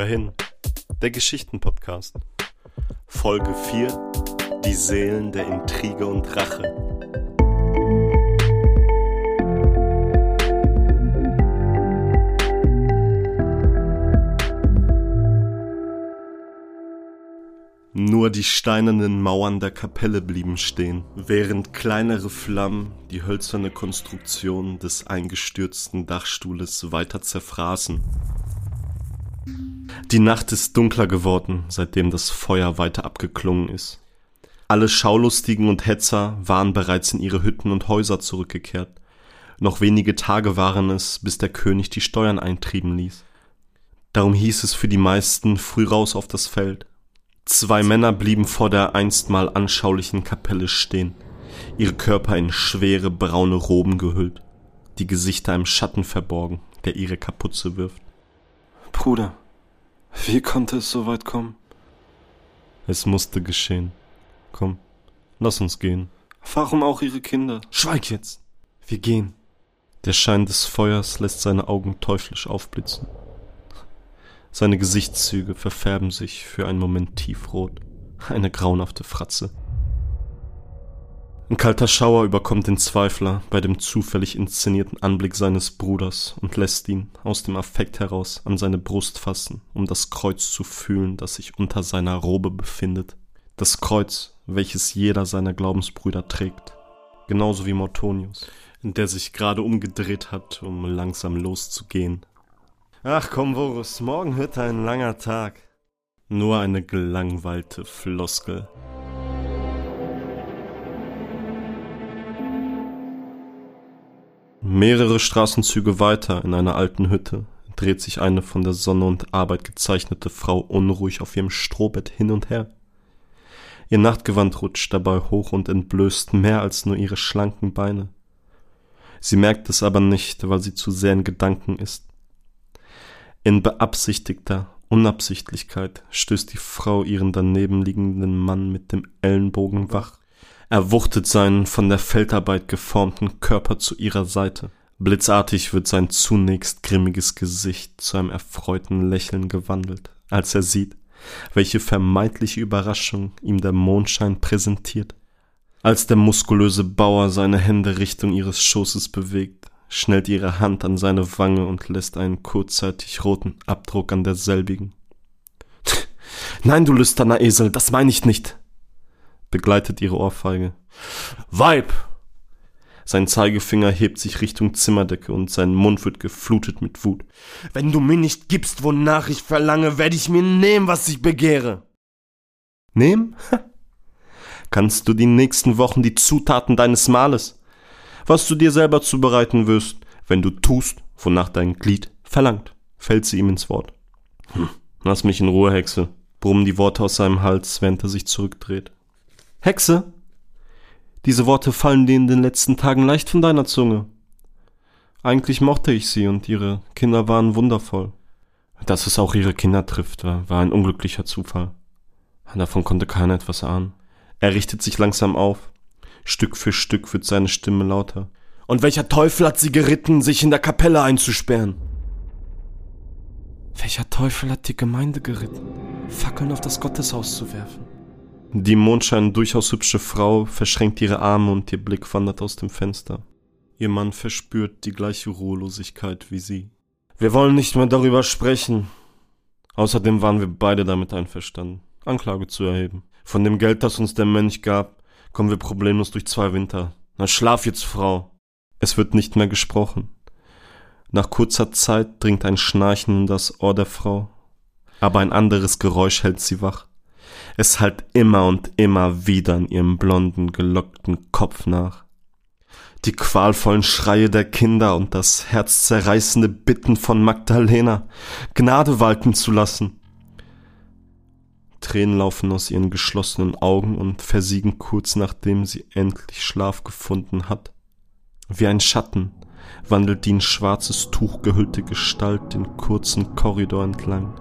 Hör der Geschichtenpodcast. Folge 4: Die Seelen der Intrige und Rache. Nur die steinernen Mauern der Kapelle blieben stehen, während kleinere Flammen die hölzerne Konstruktion des eingestürzten Dachstuhles weiter zerfraßen. Die Nacht ist dunkler geworden, seitdem das Feuer weiter abgeklungen ist. Alle Schaulustigen und Hetzer waren bereits in ihre Hütten und Häuser zurückgekehrt. Noch wenige Tage waren es, bis der König die Steuern eintrieben ließ. Darum hieß es für die meisten früh raus auf das Feld. Zwei Männer blieben vor der einstmal anschaulichen Kapelle stehen, ihre Körper in schwere braune Roben gehüllt, die Gesichter im Schatten verborgen, der ihre Kapuze wirft. Bruder, wie konnte es so weit kommen? Es musste geschehen. Komm, lass uns gehen. Warum auch ihre Kinder? Schweig jetzt! Wir gehen. Der Schein des Feuers lässt seine Augen teuflisch aufblitzen. Seine Gesichtszüge verfärben sich für einen Moment tiefrot. Eine grauenhafte Fratze. Ein kalter Schauer überkommt den Zweifler bei dem zufällig inszenierten Anblick seines Bruders und lässt ihn aus dem Affekt heraus an seine Brust fassen, um das Kreuz zu fühlen, das sich unter seiner Robe befindet. Das Kreuz, welches jeder seiner Glaubensbrüder trägt. Genauso wie Mortonius, der sich gerade umgedreht hat, um langsam loszugehen. Ach komm, Vorus, morgen wird ein langer Tag. Nur eine gelangweilte Floskel. Mehrere Straßenzüge weiter in einer alten Hütte dreht sich eine von der Sonne und Arbeit gezeichnete Frau unruhig auf ihrem Strohbett hin und her. Ihr Nachtgewand rutscht dabei hoch und entblößt mehr als nur ihre schlanken Beine. Sie merkt es aber nicht, weil sie zu sehr in Gedanken ist. In beabsichtigter Unabsichtlichkeit stößt die Frau ihren daneben liegenden Mann mit dem Ellenbogen wach. Er wuchtet seinen von der Feldarbeit geformten Körper zu ihrer Seite. Blitzartig wird sein zunächst grimmiges Gesicht zu einem erfreuten Lächeln gewandelt, als er sieht, welche vermeintliche Überraschung ihm der Mondschein präsentiert. Als der muskulöse Bauer seine Hände Richtung ihres Schoßes bewegt, schnellt ihre Hand an seine Wange und lässt einen kurzzeitig roten Abdruck an derselbigen. Nein, du lüsterner Esel, das meine ich nicht, begleitet ihre Ohrfeige. Weib! Sein Zeigefinger hebt sich Richtung Zimmerdecke und sein Mund wird geflutet mit Wut. Wenn du mir nicht gibst, wonach ich verlange, werde ich mir nehmen, was ich begehre. Nehmen? Kannst du die nächsten Wochen die Zutaten deines Mahles, was du dir selber zubereiten wirst, wenn du tust, wonach dein Glied verlangt, fällt sie ihm ins Wort. Hm, lass mich in Ruhe, Hexe, brummen die Worte aus seinem Hals, während er sich zurückdreht. Hexe? Diese Worte fallen dir in den letzten Tagen leicht von deiner Zunge. Eigentlich mochte ich sie und ihre Kinder waren wundervoll. Dass es auch ihre Kinder trifft, war, ein unglücklicher Zufall. Davon konnte keiner etwas ahnen. Er richtet sich langsam auf. Stück für Stück wird seine Stimme lauter. Und welcher Teufel hat sie geritten, sich in der Kapelle einzusperren? Welcher Teufel hat die Gemeinde geritten, Fackeln auf das Gotteshaus zu werfen? Die Mondschein durchaus hübsche Frau verschränkt ihre Arme und ihr Blick wandert aus dem Fenster. Ihr Mann verspürt die gleiche Ruhelosigkeit wie sie. Wir wollen nicht mehr darüber sprechen. Außerdem waren wir beide damit einverstanden, Anklage zu erheben. Von dem Geld, das uns der Mönch gab, kommen wir problemlos durch zwei Winter. Na schlaf jetzt, Frau. Es wird nicht mehr gesprochen. Nach kurzer Zeit dringt ein Schnarchen in das Ohr der Frau, aber ein anderes Geräusch hält sie wach. Es hallt immer und immer wieder in ihrem blonden, gelockten Kopf nach. Die qualvollen Schreie der Kinder und das herzzerreißende Bitten von Magdalena, Gnade walten zu lassen. Tränen laufen aus ihren geschlossenen Augen und versiegen kurz nachdem sie endlich Schlaf gefunden hat. Wie ein Schatten wandelt die in schwarzes Tuch gehüllte Gestalt den kurzen Korridor entlang,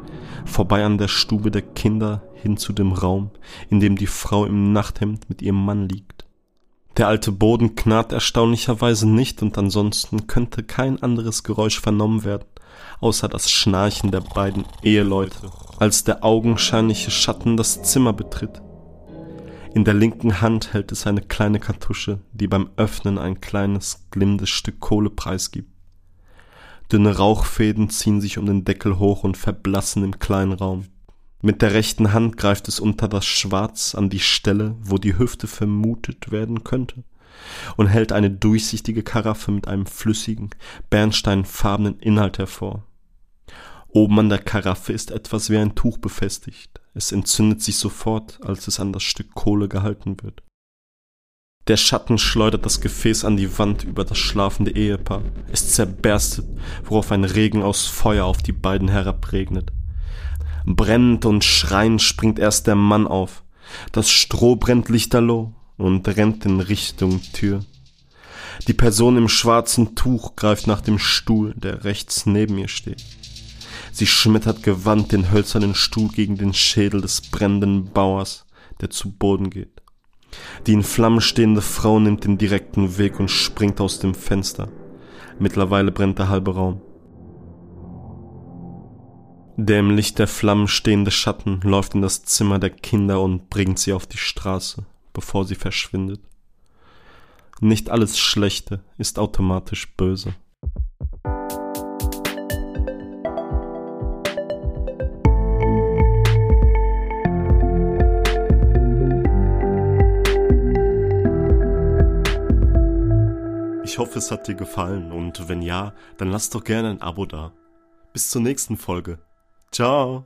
vorbei an der Stube der Kinder hin zu dem Raum, in dem die Frau im Nachthemd mit ihrem Mann liegt. Der alte Boden knarrt erstaunlicherweise nicht und ansonsten könnte kein anderes Geräusch vernommen werden außer das Schnarchen der beiden Eheleute, als der augenscheinliche Schatten das Zimmer betritt. In der linken Hand hält es eine kleine Kartusche, die beim Öffnen ein kleines, glimmendes Stück Kohle preisgibt. Dünne Rauchfäden ziehen sich um den Deckel hoch und verblassen im kleinen Raum. Mit der rechten Hand greift es unter das Schwarz an die Stelle, wo die Hüfte vermutet werden könnte, und hält eine durchsichtige Karaffe mit einem flüssigen, bernsteinfarbenen Inhalt hervor. Oben an der Karaffe ist etwas wie ein Tuch befestigt. Es entzündet sich sofort, als es an das Stück Kohle gehalten wird. Der Schatten schleudert das Gefäß an die Wand über das schlafende Ehepaar. Es zerberstet, worauf ein Regen aus Feuer auf die beiden herabregnet. Brennend und schreiend springt erst der Mann auf. Das Stroh brennt lichterloh und rennt in Richtung Tür. Die Person im schwarzen Tuch greift nach dem Stuhl, der rechts neben ihr steht. Sie schmettert gewandt den hölzernen Stuhl gegen den Schädel des brennenden Bauers, der zu Boden geht. Die in Flammen stehende Frau nimmt den direkten Weg und springt aus dem Fenster. Mittlerweile brennt der halbe Raum. Der im Licht der Flammen stehende Schatten läuft in das Zimmer der Kinder und bringt sie auf die Straße, bevor sie verschwindet. Nicht alles Schlechte ist automatisch böse. Ich hoffe, es hat dir gefallen und wenn ja, dann lass doch gerne ein Abo da. Bis zur nächsten Folge. Ciao.